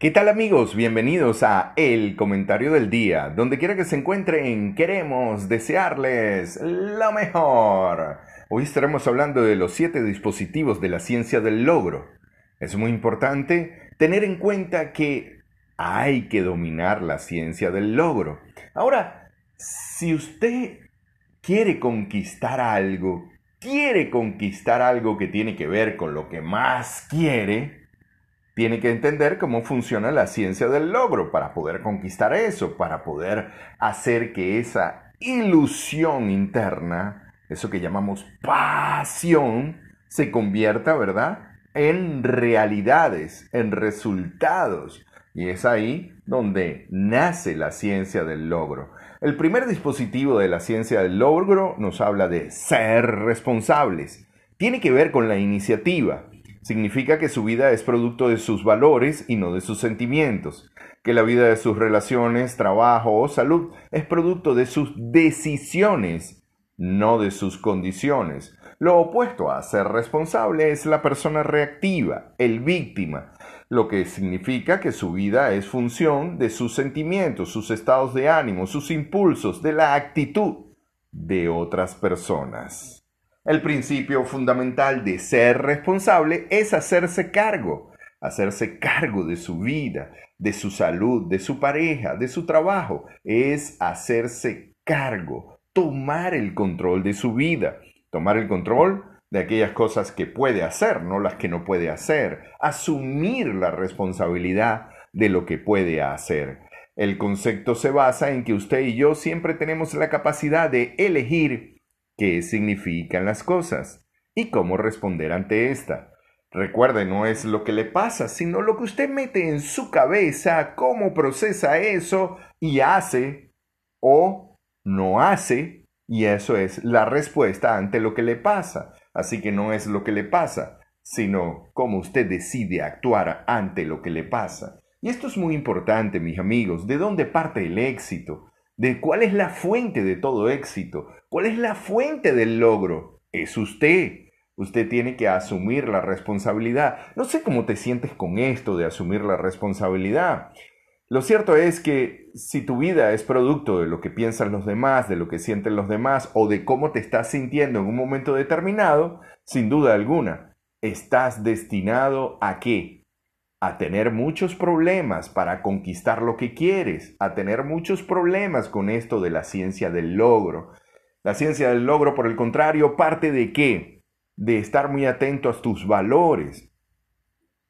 ¿Qué tal amigos? Bienvenidos a El Comentario del Día. Donde quiera que se encuentren, queremos desearles lo mejor. Hoy estaremos hablando de los siete dispositivos de la ciencia del logro. Es muy importante tener en cuenta que hay que dominar la ciencia del logro. Ahora, si usted quiere conquistar algo, quiere conquistar algo que tiene que ver con lo que más quiere, tiene que entender cómo funciona la ciencia del logro para poder conquistar eso, para poder hacer que esa ilusión interna, eso que llamamos pasión, se convierta, ¿verdad?, en realidades, en resultados. Y es ahí donde nace la ciencia del logro. El primer dispositivo de la ciencia del logro nos habla de ser responsables. Tiene que ver con la iniciativa. Significa que su vida es producto de sus valores y no de sus sentimientos, que la vida de sus relaciones, trabajo o salud es producto de sus decisiones, no de sus condiciones. Lo opuesto a ser responsable es la persona reactiva, el víctima, lo que significa que su vida es función de sus sentimientos, sus estados de ánimo, sus impulsos, de la actitud de otras personas. El principio fundamental de ser responsable es hacerse cargo, hacerse cargo de su vida, de su salud, de su pareja, de su trabajo, es hacerse cargo, tomar el control de su vida, tomar el control de aquellas cosas que puede hacer, no las que no puede hacer, asumir la responsabilidad de lo que puede hacer. El concepto se basa en que usted y yo siempre tenemos la capacidad de elegir qué significan las cosas y cómo responder ante esta. Recuerde, no es lo que le pasa, sino lo que usted mete en su cabeza, cómo procesa eso y hace o no hace, y eso es la respuesta ante lo que le pasa. Así que no es lo que le pasa, sino cómo usted decide actuar ante lo que le pasa. Y esto es muy importante, mis amigos, ¿de dónde parte el éxito? ¿De cuál es la fuente de todo éxito? ¿Cuál es la fuente del logro? Es usted. Usted tiene que asumir la responsabilidad. No sé cómo te sientes con esto de asumir la responsabilidad. Lo cierto es que si tu vida es producto de lo que piensan los demás, de lo que sienten los demás o de cómo te estás sintiendo en un momento determinado, sin duda alguna, estás destinado a qué? A tener muchos problemas para conquistar lo que quieres, a tener muchos problemas con esto de la ciencia del logro, la ciencia del logro, por el contrario, parte de qué? De estar muy atento a tus valores,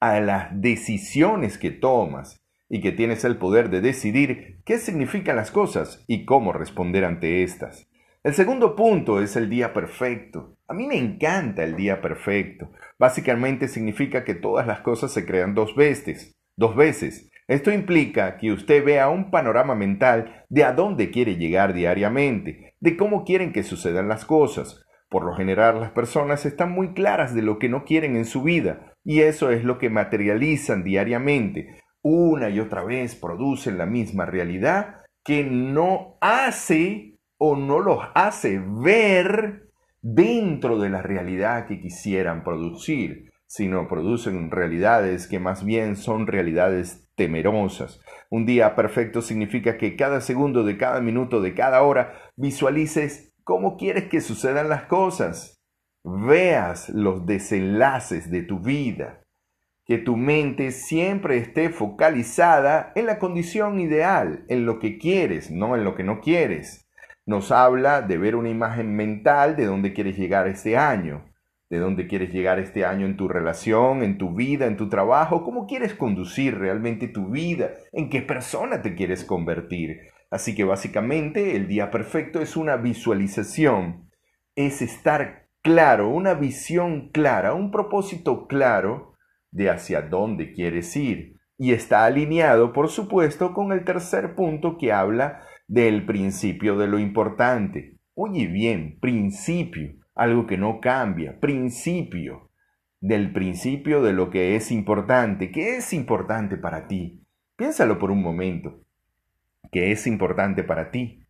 a las decisiones que tomas y que tienes el poder de decidir qué significan las cosas y cómo responder ante estas. El segundo punto es el día perfecto. A mí me encanta el día perfecto. Básicamente significa que todas las cosas se crean dos veces, dos veces. Esto implica que usted vea un panorama mental de a dónde quiere llegar diariamente de cómo quieren que sucedan las cosas. Por lo general las personas están muy claras de lo que no quieren en su vida y eso es lo que materializan diariamente. Una y otra vez producen la misma realidad que no hace o no los hace ver dentro de la realidad que quisieran producir, sino producen realidades que más bien son realidades temerosas. Un día perfecto significa que cada segundo de cada minuto de cada hora visualices cómo quieres que sucedan las cosas. Veas los desenlaces de tu vida. Que tu mente siempre esté focalizada en la condición ideal, en lo que quieres, no en lo que no quieres. Nos habla de ver una imagen mental de dónde quieres llegar este año de dónde quieres llegar este año en tu relación, en tu vida, en tu trabajo, cómo quieres conducir realmente tu vida, en qué persona te quieres convertir. Así que básicamente el día perfecto es una visualización, es estar claro, una visión clara, un propósito claro de hacia dónde quieres ir. Y está alineado, por supuesto, con el tercer punto que habla del principio de lo importante. Oye bien, principio algo que no cambia, principio, del principio de lo que es importante. ¿Qué es importante para ti? Piénsalo por un momento. ¿Qué es importante para ti?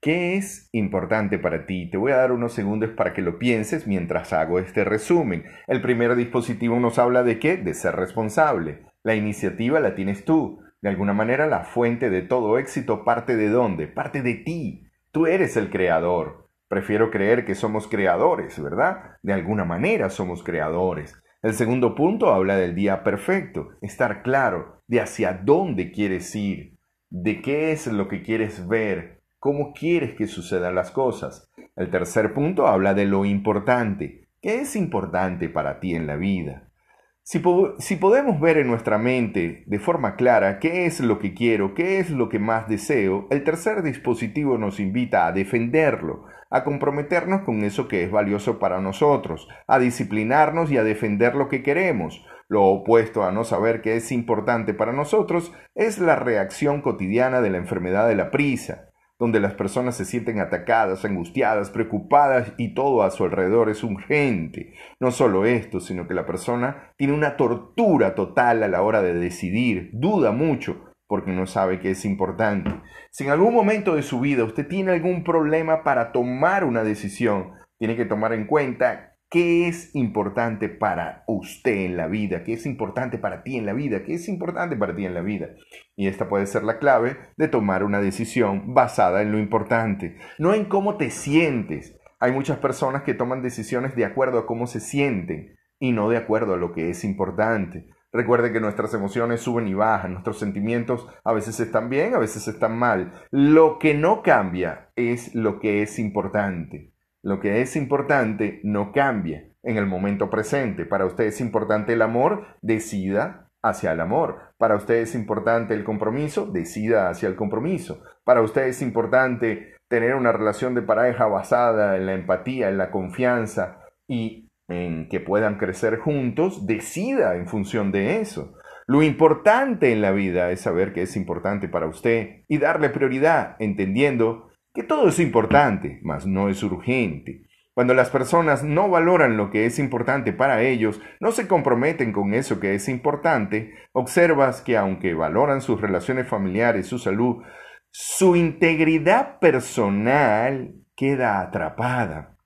¿Qué es importante para ti? Te voy a dar unos segundos para que lo pienses mientras hago este resumen. El primer dispositivo nos habla de qué? De ser responsable. La iniciativa la tienes tú. De alguna manera la fuente de todo éxito parte de dónde? Parte de ti. Tú eres el creador. Prefiero creer que somos creadores, ¿verdad? De alguna manera somos creadores. El segundo punto habla del día perfecto, estar claro de hacia dónde quieres ir, de qué es lo que quieres ver, cómo quieres que sucedan las cosas. El tercer punto habla de lo importante, qué es importante para ti en la vida. Si, podemos ver en nuestra mente de forma clara qué es lo que quiero, qué es lo que más deseo, el tercer dispositivo nos invita a defenderlo, a comprometernos con eso que es valioso para nosotros, a disciplinarnos y a defender lo que queremos. Lo opuesto a no saber qué es importante para nosotros es la reacción cotidiana de la enfermedad de la prisa, donde las personas se sienten atacadas, angustiadas, preocupadas y todo a su alrededor es urgente. No solo esto, sino que la persona tiene una tortura total a la hora de decidir, duda mucho, porque no sabe que es importante. Si en algún momento de su vida usted tiene algún problema para tomar una decisión, tiene que tomar en cuenta qué es importante para usted en la vida, qué es importante para ti en la vida, qué es importante para ti en la vida. Y esta puede ser la clave de tomar una decisión basada en lo importante, no en cómo te sientes. Hay muchas personas que toman decisiones de acuerdo a cómo se sienten y no de acuerdo a lo que es importante. Recuerde que nuestras emociones suben y bajan, nuestros sentimientos a veces están bien, a veces están mal. Lo que no cambia es lo que es importante. Lo que es importante no cambia en el momento presente. Para usted es importante el amor, decida hacia el amor. Para usted es importante el compromiso, decida hacia el compromiso. Para usted es importante tener una relación de pareja basada en la empatía, en la confianza y en que puedan crecer juntos, decida en función de eso. Lo importante en la vida es saber qué es importante para usted y darle prioridad, entendiendo que todo es importante, mas no es urgente. Cuando las personas no valoran lo que es importante para ellos, no se comprometen con eso que es importante, observas que aunque valoran sus relaciones familiares, su salud, su integridad personal queda atrapada.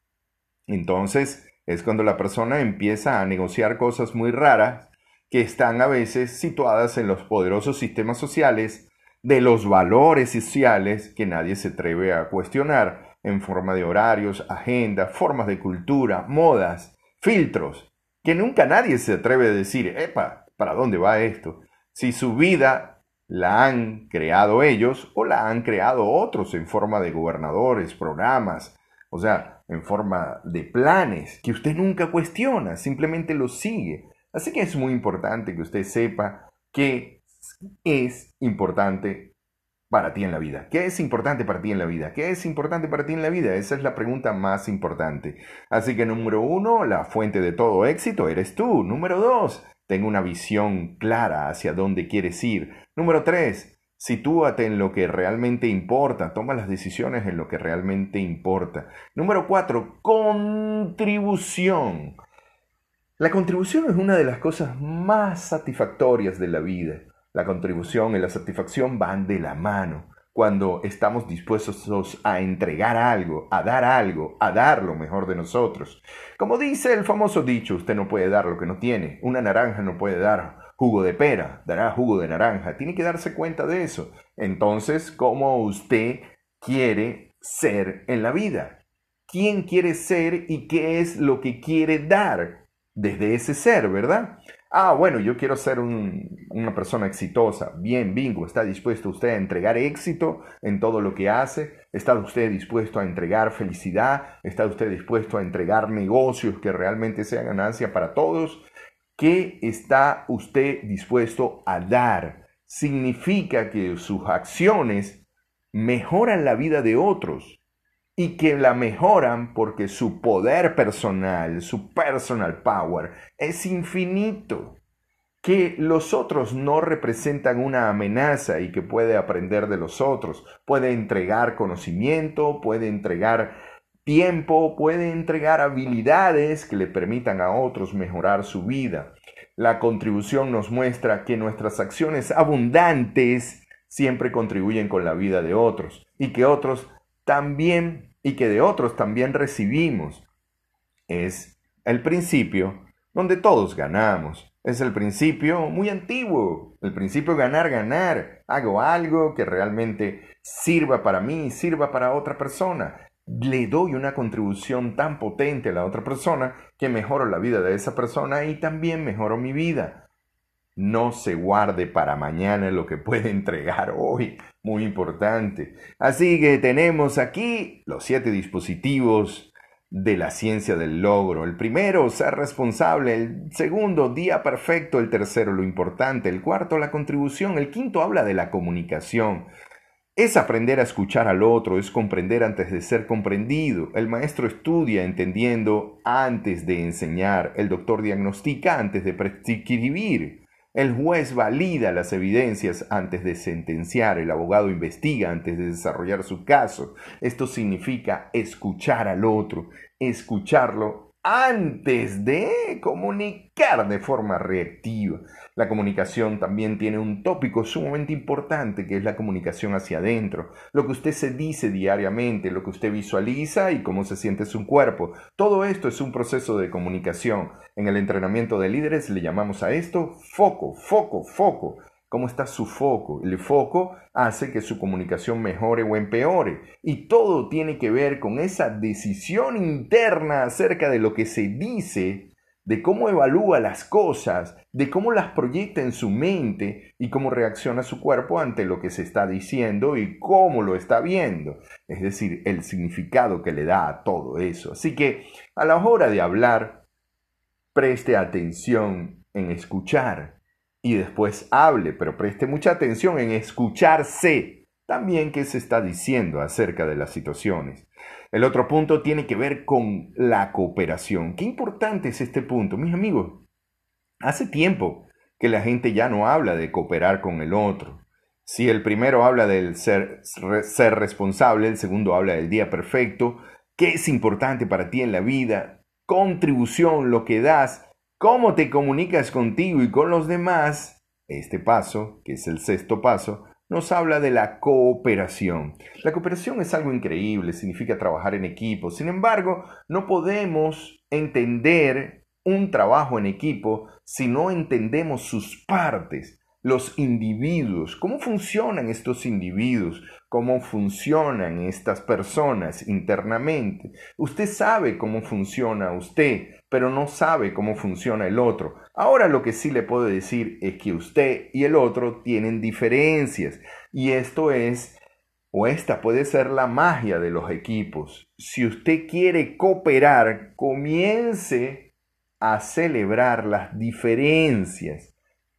Entonces, es cuando la persona empieza a negociar cosas muy raras que están a veces situadas en los poderosos sistemas sociales de los valores sociales que nadie se atreve a cuestionar en forma de horarios, agenda, formas de cultura, modas, filtros, que nunca nadie se atreve a decir, epa, ¿para dónde va esto? Si su vida la han creado ellos o la han creado otros en forma de gobernadores, programas, o sea, en forma de planes que usted nunca cuestiona, simplemente los sigue. Así que es muy importante que usted sepa qué es importante para ti en la vida. ¿Qué es importante para ti en la vida? ¿Qué es importante para ti en la vida? Esa es la pregunta más importante. Así que número uno, la fuente de todo éxito eres tú. Número dos, tengo una visión clara hacia dónde quieres ir. Número tres, Sitúate en lo que realmente importa, toma las decisiones en lo que realmente importa. Número cuatro, contribución. La contribución es una de las cosas más satisfactorias de la vida. La contribución y la satisfacción van de la mano. Cuando estamos dispuestos a entregar algo, a dar algo, a dar lo mejor de nosotros. Como dice el famoso dicho, usted no puede dar lo que no tiene. Una naranja no puede dar jugo de pera, dará jugo de naranja. Tiene que darse cuenta de eso. Entonces, ¿cómo usted quiere ser en la vida? ¿Quién quiere ser y qué es lo que quiere dar desde ese ser, verdad? Ah, bueno, yo quiero ser una persona exitosa. Bien, bingo, ¿está dispuesto usted a entregar éxito en todo lo que hace? ¿Está usted dispuesto a entregar felicidad? ¿Está usted dispuesto a entregar negocios que realmente sean ganancia para todos? ¿Qué está usted dispuesto a dar? Significa que sus acciones mejoran la vida de otros y que la mejoran porque su poder personal, su personal power es infinito. Que los otros no representan una amenaza y que puede aprender de los otros, puede entregar conocimiento, puede entregar tiempo puede entregar habilidades que le permitan a otros mejorar su vida. La contribución nos muestra que nuestras acciones abundantes siempre contribuyen con la vida de otros y que otros también y que de otros también recibimos. Es el principio donde todos ganamos. Es el principio muy antiguo, el principio ganar, ganar. Hago algo que realmente sirva para mí, sirva para otra persona. Le doy una contribución tan potente a la otra persona que mejoro la vida de esa persona y también mejoro mi vida. No se guarde para mañana lo que puede entregar hoy. Muy importante. Así que tenemos aquí los siete dispositivos de la ciencia del logro. El primero, ser responsable. El segundo, día perfecto. El tercero, lo importante. El cuarto, la contribución. El quinto habla de la comunicación. Es aprender a escuchar al otro, es comprender antes de ser comprendido. El maestro estudia entendiendo antes de enseñar. El doctor diagnostica antes de prescribir. El juez valida las evidencias antes de sentenciar, el abogado investiga antes de desarrollar su caso. Esto significa escuchar al otro, escucharlo antes de comunicar de forma reactiva. La comunicación también tiene un tópico sumamente importante que es la comunicación hacia adentro. Lo que usted se dice diariamente, lo que usted visualiza y cómo se siente su cuerpo. Todo esto es un proceso de comunicación. En el entrenamiento de líderes le llamamos a esto foco, foco, foco cómo está su foco. El foco hace que su comunicación mejore o empeore. Y todo tiene que ver con esa decisión interna acerca de lo que se dice, de cómo evalúa las cosas, de cómo las proyecta en su mente y cómo reacciona su cuerpo ante lo que se está diciendo y cómo lo está viendo. Es decir, el significado que le da a todo eso. Así que a la hora de hablar, preste atención en escuchar y después hable, pero preste mucha atención en escucharse también qué se está diciendo acerca de las situaciones. El otro punto tiene que ver con la cooperación. Qué importante es este punto, mis amigos. Hace tiempo que la gente ya no habla de cooperar con el otro. Si el primero habla del ser, ser responsable, el segundo habla del día perfecto, qué es importante para ti en la vida, contribución, lo que das, cómo te comunicas contigo y con los demás, este paso, que es el sexto paso, nos habla de la cooperación. La cooperación es algo increíble, significa trabajar en equipo. Sin embargo, no podemos entender un trabajo en equipo si no entendemos sus partes los individuos, cómo funcionan estos individuos, cómo funcionan estas personas internamente. Usted sabe cómo funciona usted, pero no sabe cómo funciona el otro. Ahora lo que sí le puedo decir es que usted y el otro tienen diferencias y esto es o esta puede ser la magia de los equipos. Si usted quiere cooperar, comience a celebrar las diferencias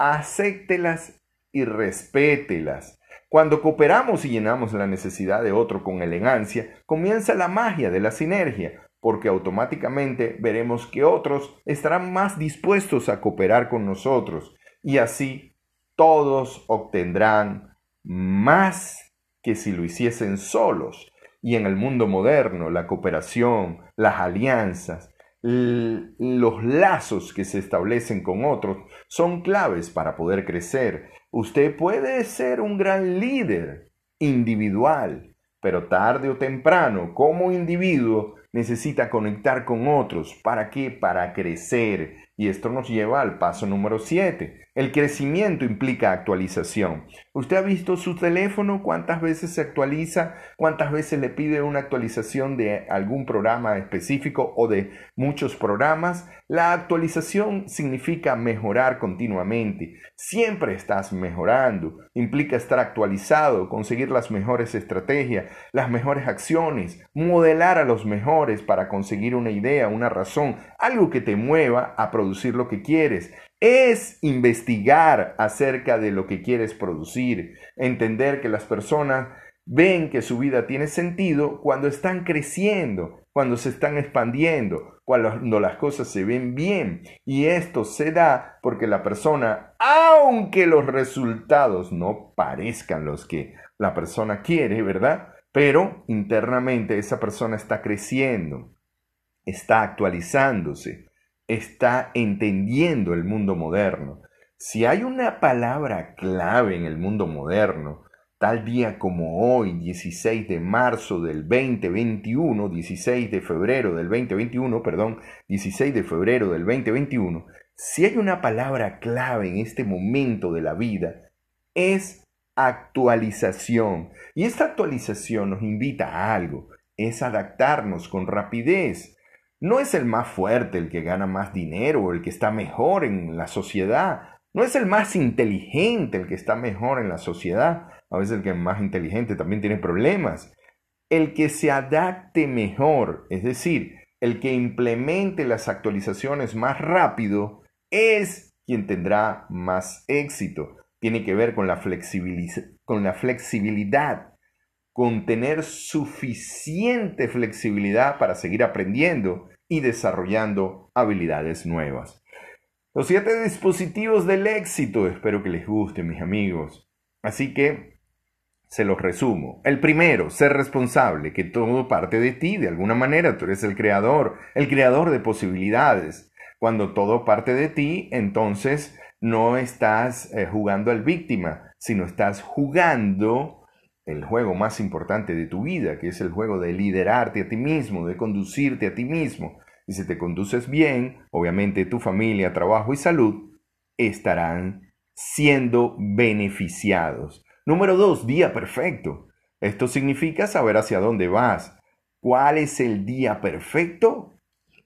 acéptelas y respételas. Cuando cooperamos y llenamos la necesidad de otro con elegancia, comienza la magia de la sinergia, porque automáticamente veremos que otros estarán más dispuestos a cooperar con nosotros y así todos obtendrán más que si lo hiciesen solos. Y en el mundo moderno, la cooperación, las alianzas, los lazos que se establecen con otros son claves para poder crecer. Usted puede ser un gran líder individual, pero tarde o temprano, como individuo, necesita conectar con otros. ¿Para qué? Para crecer. Y esto nos lleva al paso número 7. El crecimiento implica actualización. ¿Usted ha visto su teléfono? ¿Cuántas veces se actualiza? ¿Cuántas veces le pide una actualización de algún programa específico o de muchos programas? La actualización significa mejorar continuamente. Siempre estás mejorando. Implica estar actualizado, conseguir las mejores estrategias, las mejores acciones, modelar a los mejores para conseguir una idea, una razón, algo que te mueva a producir lo que quieres es investigar acerca de lo que quieres producir, entender que las personas ven que su vida tiene sentido cuando están creciendo, cuando se están expandiendo, cuando las cosas se ven bien. Y esto se da porque la persona, aunque los resultados no parezcan los que la persona quiere, ¿verdad? Pero internamente esa persona está creciendo, está actualizándose, está entendiendo el mundo moderno. Si hay una palabra clave en el mundo moderno, tal día como hoy, 16 de marzo del 2021, 16 de febrero del 2021, perdón, 16 de febrero del 2021, si hay una palabra clave en este momento de la vida, es actualización. Y esta actualización nos invita a algo, es adaptarnos con rapidez. No es el más fuerte el que gana más dinero o el que está mejor en la sociedad. No es el más inteligente el que está mejor en la sociedad. A veces el que es más inteligente también tiene problemas. El que se adapte mejor, es decir, el que implemente las actualizaciones más rápido, es quien tendrá más éxito. Tiene que ver con la, con la flexibilidad, con tener suficiente flexibilidad para seguir aprendiendo y desarrollando habilidades nuevas. Los siete dispositivos del éxito, espero que les guste, mis amigos. Así que se los resumo. El primero, ser responsable, que todo parte de ti, de alguna manera, tú eres el creador, el creador de posibilidades. Cuando todo parte de ti, entonces no estás eh, jugando al víctima, sino estás jugando el juego más importante de tu vida, que es el juego de liderarte a ti mismo, de conducirte a ti mismo. Y si te conduces bien, obviamente tu familia, trabajo y salud estarán siendo beneficiados. Número dos, día perfecto. Esto significa saber hacia dónde vas. ¿Cuál es el día perfecto?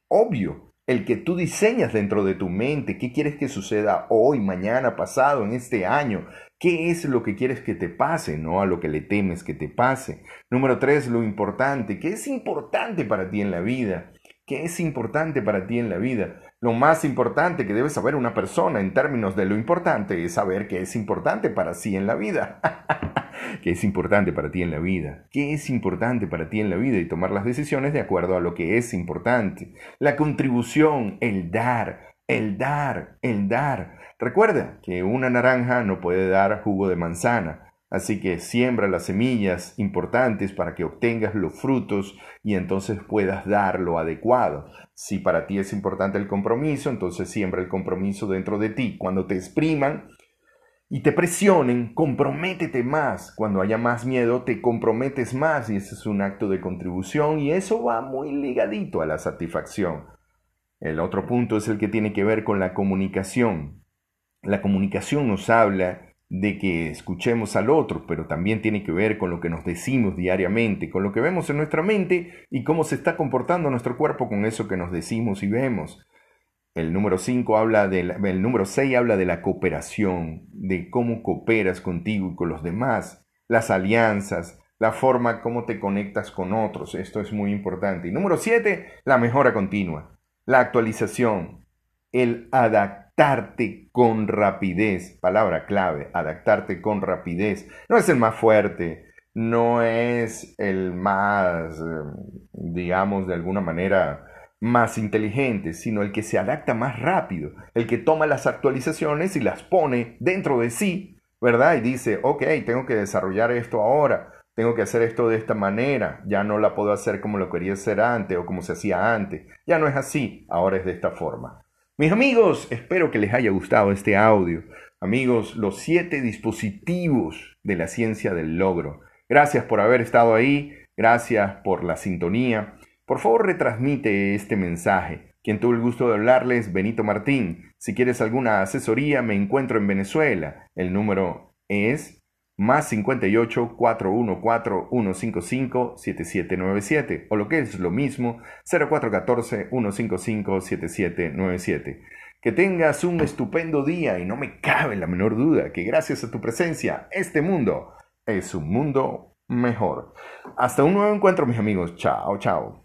Obvio, el que tú diseñas dentro de tu mente, qué quieres que suceda hoy, mañana, pasado, en este año, qué es lo que quieres que te pase, no a lo que le temes que te pase. Número tres, lo importante, qué es importante para ti en la vida, qué es importante para ti en la vida. Lo más importante que debe saber una persona en términos de lo importante es saber qué es importante para sí en la vida. ¿Qué es importante para ti en la vida? ¿Qué es importante para ti en la vida? Y tomar las decisiones de acuerdo a lo que es importante. La contribución, el dar, el dar, el dar. Recuerda que una naranja no puede dar jugo de manzana. Así que siembra las semillas importantes para que obtengas los frutos y entonces puedas dar lo adecuado. Si para ti es importante el compromiso, entonces siembra el compromiso dentro de ti. Cuando te expriman, y te presionen, comprométete más. Cuando haya más miedo, te comprometes más y ese es un acto de contribución y eso va muy ligadito a la satisfacción. El otro punto es el que tiene que ver con la comunicación. La comunicación nos habla de que escuchemos al otro, pero también tiene que ver con lo que nos decimos diariamente, con lo que vemos en nuestra mente y cómo se está comportando nuestro cuerpo con eso que nos decimos y vemos. El número 5 habla de el número 6 habla de la cooperación, de cómo cooperas contigo y con los demás, las alianzas, la forma como te conectas con otros, esto es muy importante. Y número 7, la mejora continua, la actualización, el adaptarte con rapidez, palabra clave, adaptarte con rapidez. No es el más fuerte, no es el más, eh, digamos, de alguna manera, más inteligente, sino el que se adapta más rápido, el que toma las actualizaciones y las pone dentro de sí, ¿verdad? Y dice, ok, tengo que desarrollar esto ahora, tengo que hacer esto de esta manera, ya no la puedo hacer como lo quería hacer antes o como se hacía antes, ya no es así, ahora es de esta forma. Mis amigos, espero que les haya gustado este audio. Amigos, los siete dispositivos de la ciencia del logro. Gracias por haber estado ahí, gracias por la sintonía. Por favor, retransmite este mensaje. Quien tuvo el gusto de hablarles, Benito Martín. Si quieres alguna asesoría, me encuentro en Venezuela. El número es más 58 414 155 7797 o lo que es lo mismo 0414 155 7797. Que tengas un estupendo día y no me cabe la menor duda que gracias a tu presencia este mundo es un mundo mejor. Hasta un nuevo encuentro mis amigos. Chao, chao.